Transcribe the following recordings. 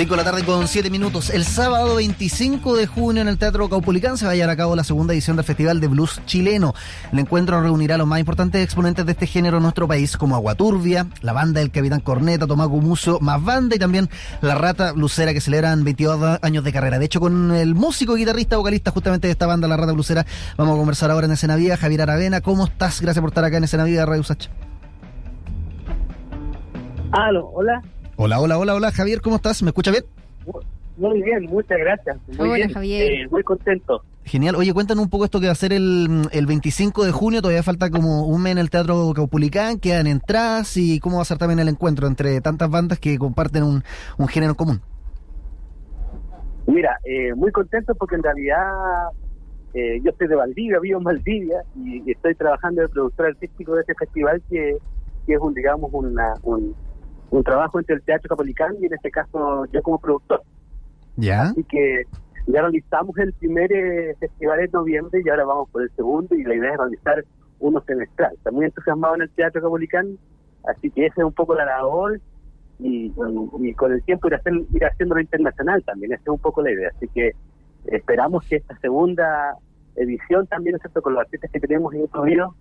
5 de la tarde con 7 minutos. El sábado 25 de junio en el Teatro Caupolicán se va a llevar a cabo la segunda edición del Festival de Blues chileno. El encuentro reunirá a los más importantes exponentes de este género en nuestro país, como Aguaturbia, la banda del Capitán Corneta, Tomás Gumuso, más banda y también la Rata Blusera que celebran 22 años de carrera. De hecho, con el músico, guitarrista, vocalista justamente de esta banda, la Rata Blusera, vamos a conversar ahora en Escena Viva. Javier Aravena, ¿cómo estás? Gracias por estar acá en Escena Viva, Radio Sacha. Aló, hola. Hola, hola, hola, hola, Javier, ¿cómo estás? ¿Me escucha bien? Muy bien, muchas gracias. Muy Hola, bien. Javier. Eh, muy contento. Genial. Oye, cuéntanos un poco esto que va a ser el, el 25 de junio. Todavía falta como un mes en el Teatro Caupulicán. Quedan entradas y cómo va a ser también el encuentro entre tantas bandas que comparten un, un género común. Mira, eh, muy contento porque en realidad eh, yo soy de Valdivia, vivo en Valdivia y, y estoy trabajando de productor artístico de este festival que, que es un, digamos, una, un, un trabajo entre el Teatro Capolicán y en este caso yo como productor. ¿Ya? Así que ya realizamos el primer eh, festival en noviembre y ahora vamos por el segundo y la idea es realizar uno semestral. Está muy entusiasmado en el Teatro Capolicán, así que esa es un poco la labor y, y- y con el tiempo ir, hacer, ir haciéndolo internacional también, esa es un poco la idea. Así que esperamos que esta segunda edición también, ¿cierto? con los artistas que tenemos incluidos,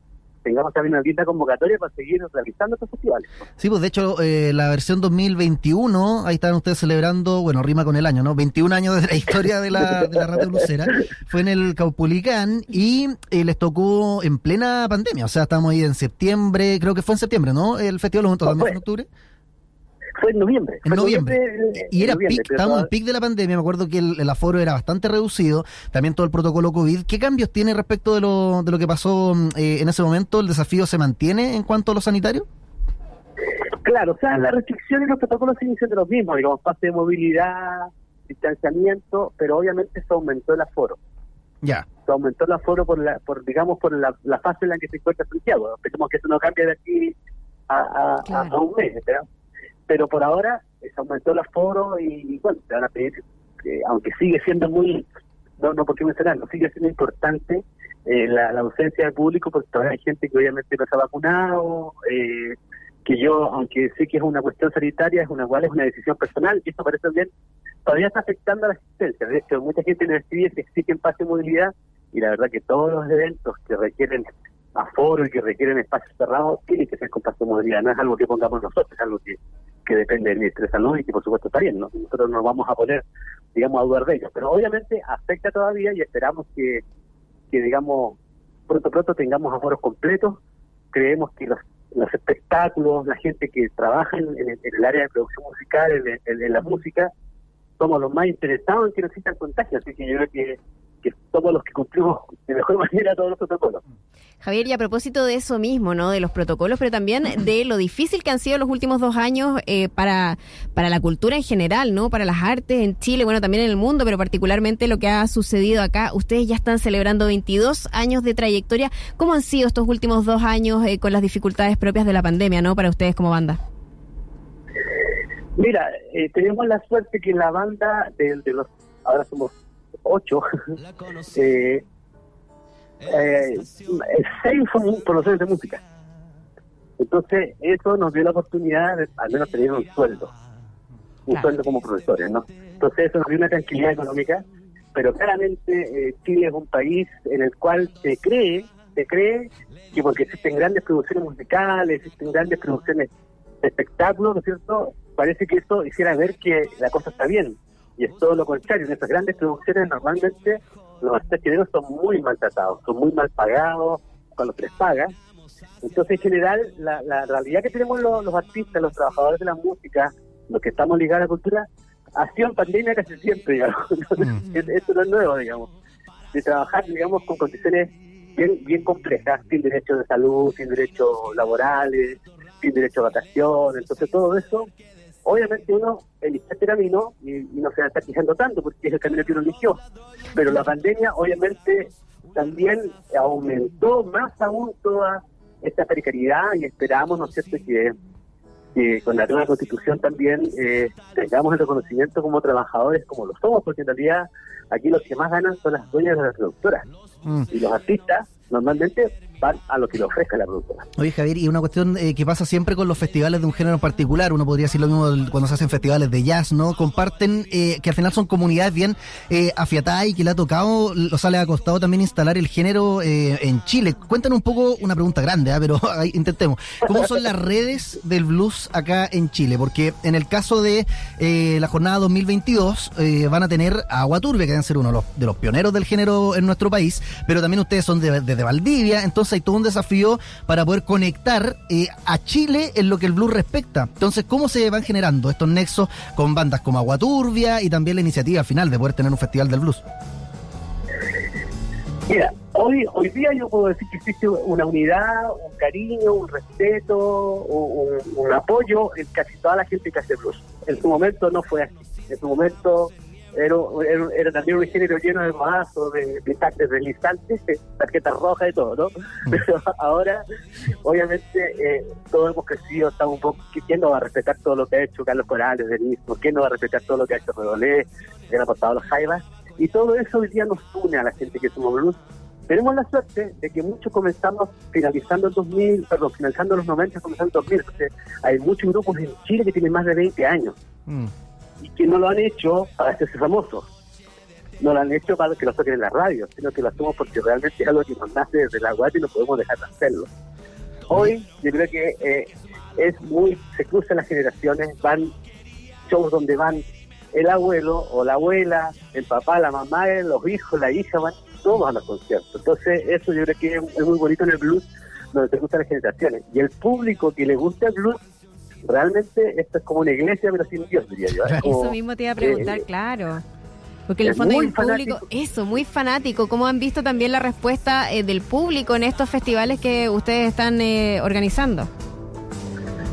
tengamos también una linda convocatoria para seguir realizando estos festivales. Sí, pues de hecho, eh, la versión 2021, ahí están ustedes celebrando, bueno, rima con el año, ¿no? 21 años de la historia de la, de la Rata Blusera. Fue en el Caupulicán y eh, les tocó en plena pandemia. O sea, estamos ahí en septiembre, creo que fue en septiembre, ¿no? El Festival de los también fue en octubre. Fue en noviembre. En fue noviembre. Y era noviembre, pic, estábamos en pic de la pandemia, me acuerdo que el, el aforo era bastante reducido, también todo el protocolo COVID. ¿Qué cambios tiene respecto de lo, de lo que pasó eh, en ese momento? ¿El desafío se mantiene en cuanto a lo sanitario? Claro, o sea, las restricciones y los protocolos siguen siendo los mismos, digamos, pase de movilidad, distanciamiento, pero obviamente se aumentó el aforo. Ya. Se aumentó el aforo por, la, por digamos, por la, la fase en la que se encuentra Santiago. Esperemos que eso no cambie de aquí a, a- a- Claro. a un mes, ¿verdad? Pero por ahora eh, se aumentó el aforo y, y, bueno, te van a pedir, que, aunque sigue siendo muy, no, no porque mencionarlo, sigue siendo importante eh, la, ausencia del público porque todavía hay gente que obviamente no está vacunado, eh, que yo, aunque sé que es una cuestión sanitaria, es una igual es una decisión personal, y esto parece bien, todavía está afectando a la asistencia. De hecho, mucha gente nos escribe que exigen pase de movilidad, y la verdad que todos los eventos que requieren aforo y que requieren espacios cerrados tienen que ser con pase de movilidad. No es algo que pongamos nosotros, es algo que, que depende del Ministerio de Salud y que por supuesto está bien. ¿no? Nosotros no vamos a poner, digamos, a dudar de ello. Pero obviamente afecta todavía y esperamos que, digamos, pronto pronto tengamos aforos completos. Creemos que los, los espectáculos, la gente que trabaja en, en en el área de producción musical, en, en- en la música, somos los más interesados en que no existan contagios. Así que yo creo que, que somos los que cumplimos de mejor manera todos los protocolos. Javier, y a propósito de eso mismo, ¿no? De los protocolos, pero también de lo difícil que han sido los últimos dos años eh, para, para la cultura en general, ¿no? Para las artes en Chile, bueno, también en el mundo, pero particularmente lo que ha sucedido acá. Ustedes ya están celebrando 22 años de trayectoria. ¿Cómo han sido estos últimos dos años eh, con las dificultades propias de la pandemia, ¿no? Para ustedes como banda. Mira, eh, tenemos la suerte que la banda de, de los, ahora somos ocho, eh, eh, seis son profesores de música. Entonces, eso nos dio la oportunidad de al menos tener un sueldo, un Claro. sueldo como profesores, ¿no? Entonces, eso nos dio una tranquilidad económica, pero claramente eh, Chile es un país en el cual se cree, se cree que porque existen grandes producciones musicales, existen grandes producciones de espectáculos, ¿no es cierto? Parece que eso hiciera ver que la cosa está bien. Y es todo lo contrario. En esas grandes producciones normalmente los artistas chilenos son muy maltratados, son muy mal pagados cuando se les paga. Entonces, en general, la, la realidad que tenemos los, los artistas, los trabajadores de la música, los que estamos ligados a la cultura, ha sido en pandemia casi siempre, digamos. Mm. Esto no es nuevo, digamos. De trabajar, digamos, con condiciones bien, bien complejas, sin derechos de salud, sin derechos laborales, sin derecho a vacaciones. Entonces, todo eso, obviamente uno elige este camino y, y no se va a estar quejando tanto porque es el camino que uno eligió. Pero la pandemia, obviamente, también aumentó más aún toda esta precariedad y esperamos, ¿no es cierto?, que, que con la nueva constitución también eh, tengamos el reconocimiento como trabajadores como lo somos, porque en realidad aquí los que más ganan son las dueñas de las productoras Mm. y los artistas normalmente a lo que le ofrezca la productora. Oye, Javier, y una cuestión eh, que pasa siempre con los festivales de un género en particular, uno podría decir lo mismo cuando se hacen festivales de jazz, ¿no? Comparten eh, que al final son comunidades bien eh, afiatadas y que le ha tocado, o sea, le ha costado también instalar el género eh, en Chile. Cuéntanos un poco, una pregunta grande, ¿ah? pero intentemos. ¿Cómo son las redes del blues acá en Chile? Porque en el caso de eh, la jornada 2022 eh, van a tener a Agua Turbia, que deben ser uno de los, de los pioneros del género en nuestro país, pero también ustedes son de, desde Valdivia, entonces hay todo un desafío para poder conectar eh, a Chile en lo que el blues respecta. Entonces, ¿cómo se van generando estos nexos con bandas como Agua Turbia y también la iniciativa final de poder tener un festival del blues? Mira, hoy hoy día yo puedo decir que existe una unidad, un cariño, un respeto, un apoyo en casi toda la gente que hace blues. En su momento no fue así. En su momento era, era, era también un género lleno de mazos, de, de tactes deslizantes, tarjetas rojas y todo, ¿no? Pero ahora, obviamente, eh, todos hemos crecido, estamos un poco... ¿Quién no va a respetar todo lo que ha hecho Carlos Corales, Denis? ¿Por qué no va a respetar todo lo que ha hecho Redolé, que han aportado los Jaivas? Y todo eso hoy día nos une a la gente que somos blues. Tenemos la suerte de que muchos comenzamos finalizando el 2000, perdón, finalizando los 90, comenzando el 2000. Entonces, hay muchos grupos en Chile que tienen más de 20 años Mm. Y que no lo han hecho para hacerse famosos. No lo han hecho para que lo saquen en la radio, sino que lo hacemos porque realmente es algo que nos nace desde la guata y no podemos dejar de hacerlo. Hoy yo creo que eh, es muy, se cruzan las generaciones, van shows donde van el abuelo o la abuela, el papá, la mamá, los hijos, la hija, van todos a los conciertos. Entonces eso yo creo que es, muy bonito en el blues, donde se cruzan las generaciones. Y el público que le gusta el blues, realmente esto es como una iglesia, pero sin Dios, diría yo. Es como- Eso mismo te iba a preguntar, eh, claro. Porque en el fondo hay muy un público, eso, muy fanático. ¿Cómo han visto también la respuesta eh, del público en estos festivales que ustedes están eh, organizando?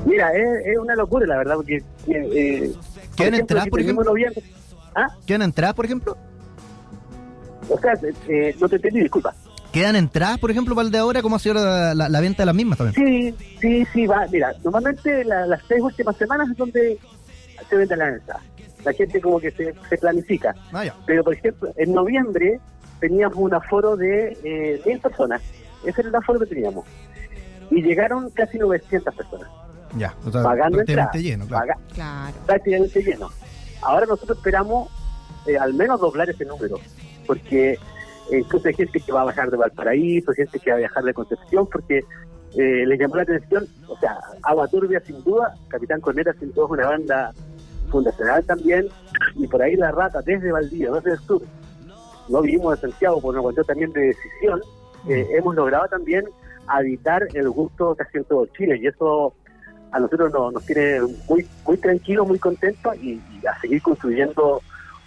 Mira, es, es una locura, la verdad, porque... Eh, eh, ¿Quedan entradas, si por ejemplo? noviembre- ¿Ah? ¿Quedan entradas, por ejemplo? O sea, eh, no te entendí, disculpa. ¿Quedan entradas, por ejemplo, para el de ahora? ¿Cómo ha sido la, la- la venta de las mismas también? Sí, sí, sí, va. Mira, normalmente la- las seis últimas semanas es donde se vende la entrada. La gente como que se, se planifica. Ah, ya. Pero, por ejemplo, en noviembre teníamos un aforo de eh, mil personas. Ese era el aforo que teníamos. Y llegaron casi 900 personas. Ya, o sea, pagando prácticamente entrada. lleno, claro. Paga- Claro. prácticamente lleno. Ahora nosotros esperamos eh, al menos doblar ese número, porque eh, incluso hay gente que va a bajar de Valparaíso, gente que va a viajar de Concepción, porque eh, les llamó la atención, o sea, Agua Turbia sin duda, Capitán Corneta sin duda es una banda fundacional también, y por ahí La Rata desde Valdivia, desde el sur, lo vivimos en Santiago por una cuestión también de decisión, eh, hemos logrado también habitar el gusto casi en todo Chile, y eso a nosotros nos, nos tiene muy muy tranquilos, muy contentos y, y a seguir construyendo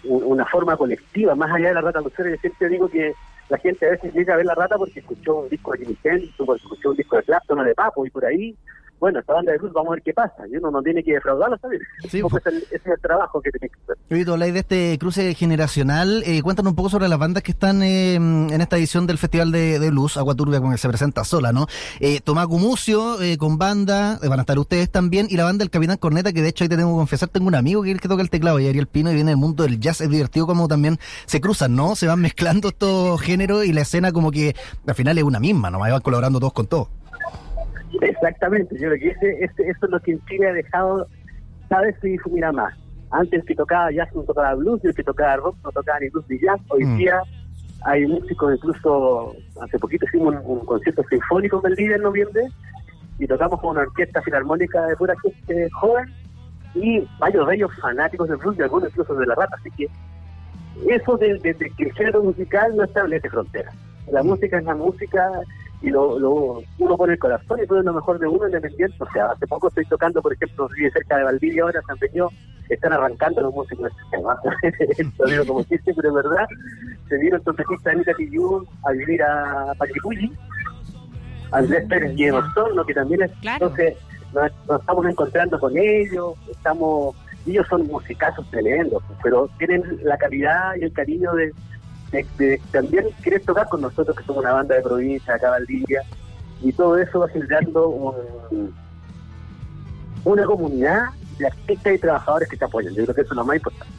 una forma colectiva, más allá de la rata lucera. Yo siempre digo que la gente a veces llega a ver la rata porque escuchó un disco de Jimmy Hendrix, porque escuchó un disco de Clapton o de Papo y por ahí, bueno, esta banda de blues, vamos a ver qué pasa. Y uno no tiene que defraudarlo, ¿sabes? Sí, ese, es el- ese es el trabajo que tiene que hacer. Tú habláis de este cruce generacional. Eh, cuéntanos un poco sobre las bandas que están eh, en esta edición del Festival de, de Blues, Agua Turbia, con el que se presenta sola, ¿no? Eh, Tomás Gumucio, eh, con banda, eh, van a estar ustedes también, y la banda del Capitán Corneta, que de hecho ahí te tengo que confesar, tengo un amigo que es el que toca el teclado, y Ariel Pino, y viene del mundo del jazz. Es divertido como también se cruzan, ¿no? Se van mezclando estos géneros y la escena como que al final es una misma, ¿no? Ahí van colaborando todos con todos. Exactamente, yo creo que ese, ese- eso es lo que en Chile ha dejado cada vez se difumina más. Antes el que tocaba jazz no tocaba blues, y el que tocaba rock no tocaba ni blues ni jazz. Hoy Mm. día hay músicos, incluso hace poquito hicimos un, un concierto sinfónico en Belvide en noviembre y tocamos con una orquesta filarmónica de pura gente joven y varios de ellos fanáticos del blues y algunos incluso de la rata. Así que eso de, de- de que el género musical no establece fronteras. La música es la música y lo, lo- uno pone el corazón y pone lo mejor de uno independiente. O sea, hace poco estoy tocando, por ejemplo, vive cerca de Valdivia ahora, San Peñó, están arrancando los músicos este. Lo digo como chiste, pero es verdad. Se vieron trompetista Anita Tillú a vivir a Paquipulli, Andrés Pérez y Osorno, que también es. Claro. Entonces, nos, nos estamos encontrando con ellos, estamos. Ellos son musicazos tremendos, pero tienen la calidad y el cariño de, de también querer tocar con nosotros, que somos una banda de provincia, acá Valdivia, y todo eso va generando un, una comunidad de artistas y trabajadores que te apoyan. Yo creo que eso es lo más importante.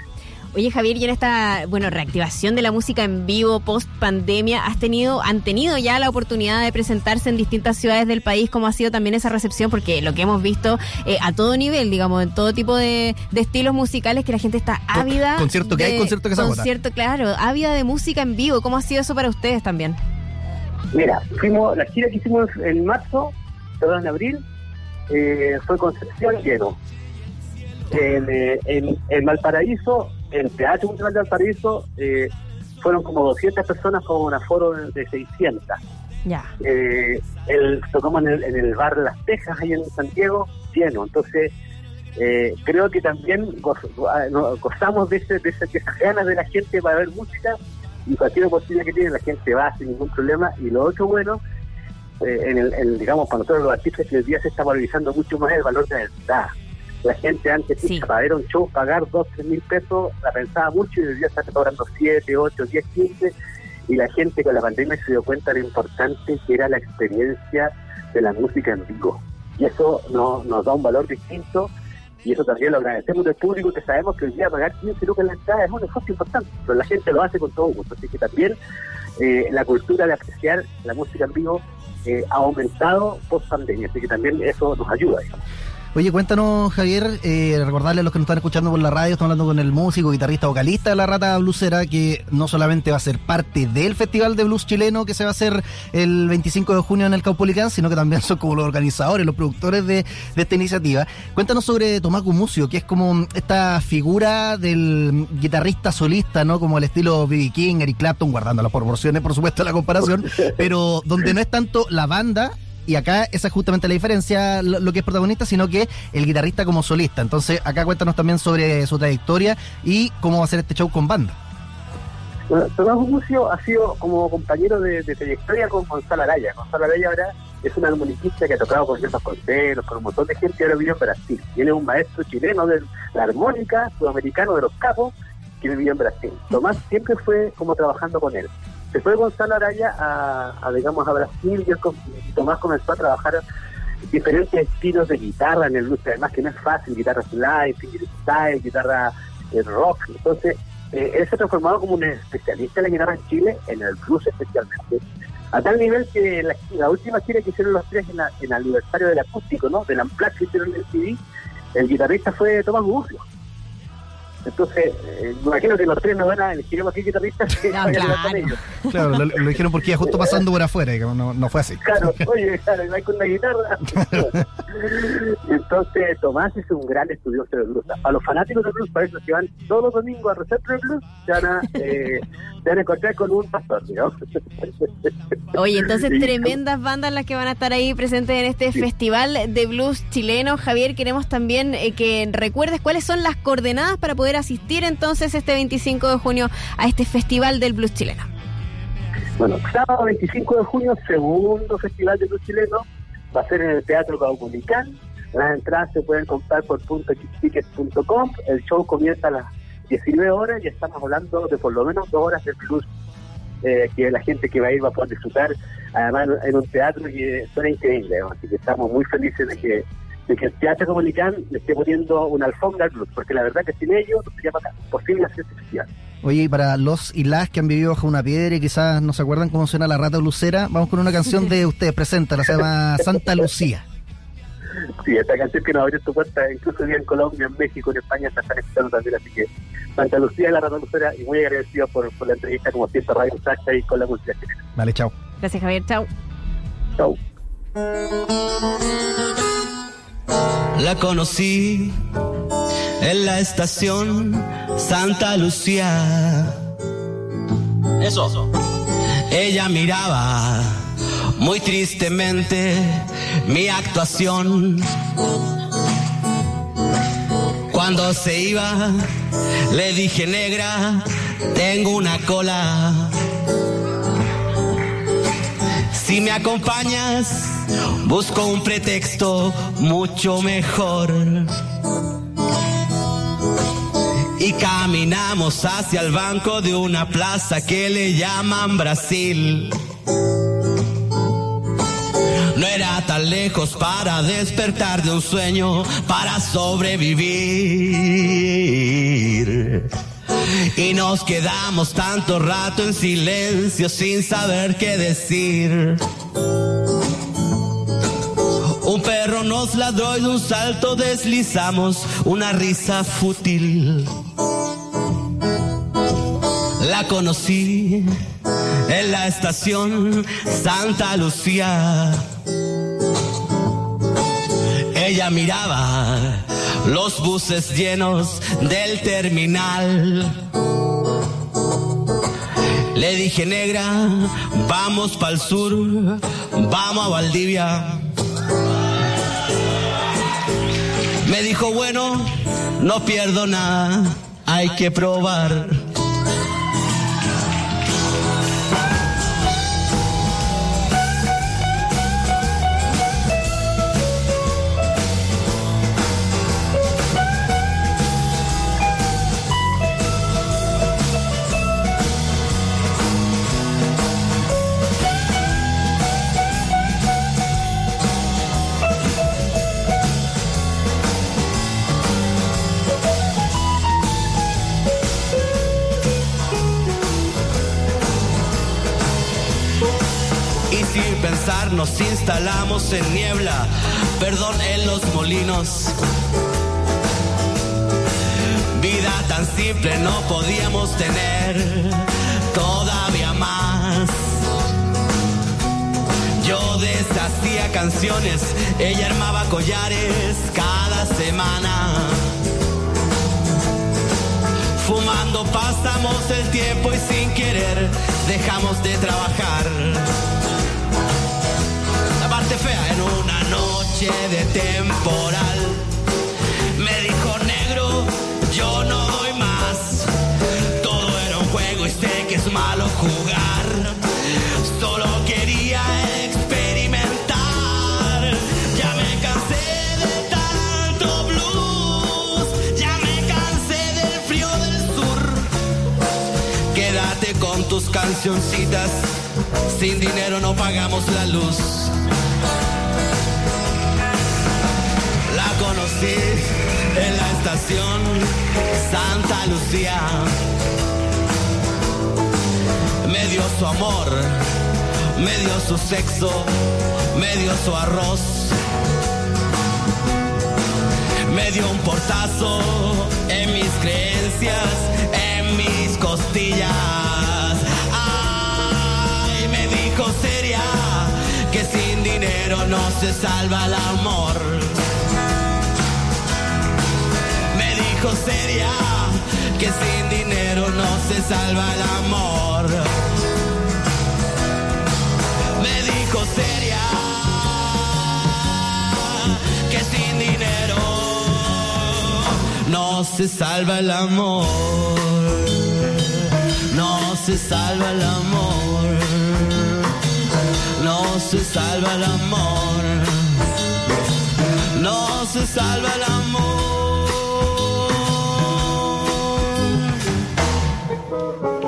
Oye, Javier, y en esta, bueno, reactivación de la música en vivo post pandemia, has tenido, han tenido ya la oportunidad de presentarse en distintas ciudades del país, ¿cómo ha sido también esa recepción? Porque lo que hemos visto eh, a todo nivel, digamos, en todo tipo de, estilos musicales, que la gente está ávida. Concierto que hay, concierto que se Concierto, claro, ávida de música en vivo. ¿Cómo ha sido eso para ustedes también? Mira, fuimos, la gira que hicimos en marzo, perdón, en abril, eh, fue Concepción lleno. En, eh, en, en Valparaíso el Teatro Cultural de Valparaíso eh, fueron como 200 personas con un aforo de 600. Ya. Eh, el, tocamos en el, en el bar Las Tejas, ahí en Santiago, lleno. Entonces, eh, creo que también ah, gozamos de, ese, de, esas ganas de la gente para ver música y cualquier oportunidad que tiene la gente va sin ningún problema. Y lo otro bueno, eh, en el, digamos, para nosotros los artistas que hoy día se está valorizando mucho más el valor de la verdad la gente antes, sí. para ver un show, pagar 2, 3 mil pesos, la pensaba mucho y hoy día está cobrando 7, 8, 10, 15. Y la gente con la pandemia se dio cuenta de lo importante que era la experiencia de la música en vivo. Y eso no, nos da un valor distinto y eso también lo agradecemos del público que sabemos que hoy día pagar 15 lucas en la entrada es un esfuerzo importante, pero la gente lo hace con todo gusto. Así que también eh, la cultura de apreciar la música en vivo eh, ha aumentado post pandemia, así que también eso nos ayuda, digamos. Oye, cuéntanos, Javier, eh, recordarle a los que nos están escuchando por la radio, estamos hablando con el músico, guitarrista, vocalista de la Rata Bluesera, que no solamente va a ser parte del Festival de Blues chileno que se va a hacer el 25 de junio en el Caupolicán, sino que también son como los organizadores, los productores de, esta iniciativa. Cuéntanos sobre Tomás Gumucio, que es como esta figura del guitarrista solista, ¿no? Como el estilo B.B. King, Eric Clapton, guardando las proporciones, por supuesto, la comparación, pero donde no es tanto la banda, y acá esa es justamente la diferencia, lo, que es protagonista, sino que el guitarrista como solista. Entonces, acá cuéntanos también sobre su trayectoria y cómo va a ser este show con banda. Tomás Gumucio ha sido como compañero de, trayectoria con Gonzalo Araya. Gonzalo Araya ahora es un armonicista que ha tocado con ciertos conceros, con un montón de gente y ahora vive en Brasil. Tiene un maestro chileno de la armónica, sudamericano de los capos, que vivió en Brasil. Tomás siempre fue como trabajando con él se fue Gonzalo Araya a, digamos, a Brasil y, Tomás comenzó a trabajar diferentes estilos de guitarra en el blues, además que no es fácil, guitarra slide, style, guitarra eh, rock, entonces eh, él se ha transformado como un especialista en la guitarra en Chile, en el blues especialmente, a tal nivel que la, última gira que hicieron los tres en, el aniversario del acústico, ¿no? del Amplac que hicieron en el CD, el guitarrista fue Tomás Bucio. Entonces, eh, imagino que los tres nos van a elegir más que guitarristas que no, claro. ellos. Claro, lo, lo, dijeron porque iba justo pasando por afuera, y no, no fue así. Claro, oye, claro, hay con una guitarra. Entonces, Tomás es un gran estudioso de blues. A los fanáticos de blues, para eso que van todos los domingos a Receptor Blues, se van a, eh, se van a encontrar con un pastor, digamos. Oye, entonces tremendas bandas las que van a estar ahí presentes en este festival de blues chileno. Javier, queremos también eh, que recuerdes cuáles son las coordenadas para poder asistir entonces este 25 de junio a este festival del blues chileno. Bueno, sábado 25 de junio, segundo festival del blues chileno, va a ser en el Teatro Caupolicán. Las entradas se pueden comprar por .tickets.com. El show comienza a las 19 horas y estamos hablando de por lo menos dos horas de blues eh, que la gente que va a ir va a poder disfrutar, además en un teatro que suena increíble, así que estamos muy felices de que, de que el Teatro Comunicán le esté poniendo una alfombra al blues, porque la verdad que sin ellos no sería posible hacer este festival. Oye, y para los y las que han vivido bajo una piedra y quizás no se acuerdan cómo suena la rata lucera, vamos con una canción de ustedes, presenta, la se llama Santa Lucía. Sí, esta canción que nos abrió tu puerta, incluso en Colombia, en México, en España, se están escuchando también, así que Santa Lucía la Rata Lucera y muy agradecido por, por la entrevista, como siempre, Radio Sacha y con la música Vale, chao. Gracias, Javier, chao. Chao. La conocí en la estación Santa Lucía. Eso. Ella miraba muy tristemente mi actuación. Cuando se iba, le dije negra, tengo una cola. Si me acompañas, busco un pretexto mucho mejor. Y caminamos hacia el banco de una plaza que le llaman Brasil. No era tan lejos para despertar de un sueño, para sobrevivir. Y nos quedamos tanto rato en silencio sin saber qué decir. Un perro nos ladró y de un salto deslizamos una risa fútil. La conocí en la estación Santa Lucía. Ella miraba los buses llenos del terminal. Le dije, negra, vamos para el sur, vamos a Valdivia. Me dijo, bueno, no pierdo nada, hay que probar. Nos instalamos en niebla, perdón en los molinos. Vida tan simple no podíamos tener, todavía más. Yo deshacía canciones, ella armaba collares cada semana. Fumando pasamos el tiempo y sin querer dejamos de trabajar fea en una noche de temporal. Me dijo negro, yo no doy más. Todo era un juego y sé que es malo jugar. Solo quería experimentar. Ya me cansé de tanto blues. Ya me cansé del frío del sur. Quédate con tus cancioncitas. Sin dinero no pagamos la luz. En la estación Santa Lucía. Me dio su amor, me dio su sexo, me dio su arroz. Me dio un portazo en mis creencias, en mis costillas. Ay, me dijo seria que sin dinero no se salva el amor. Dijo seria que sin dinero no se salva el amor. Me dijo seria que sin dinero no se salva el amor. No se salva el amor. No se salva el amor. No se salva el amor. Thank you.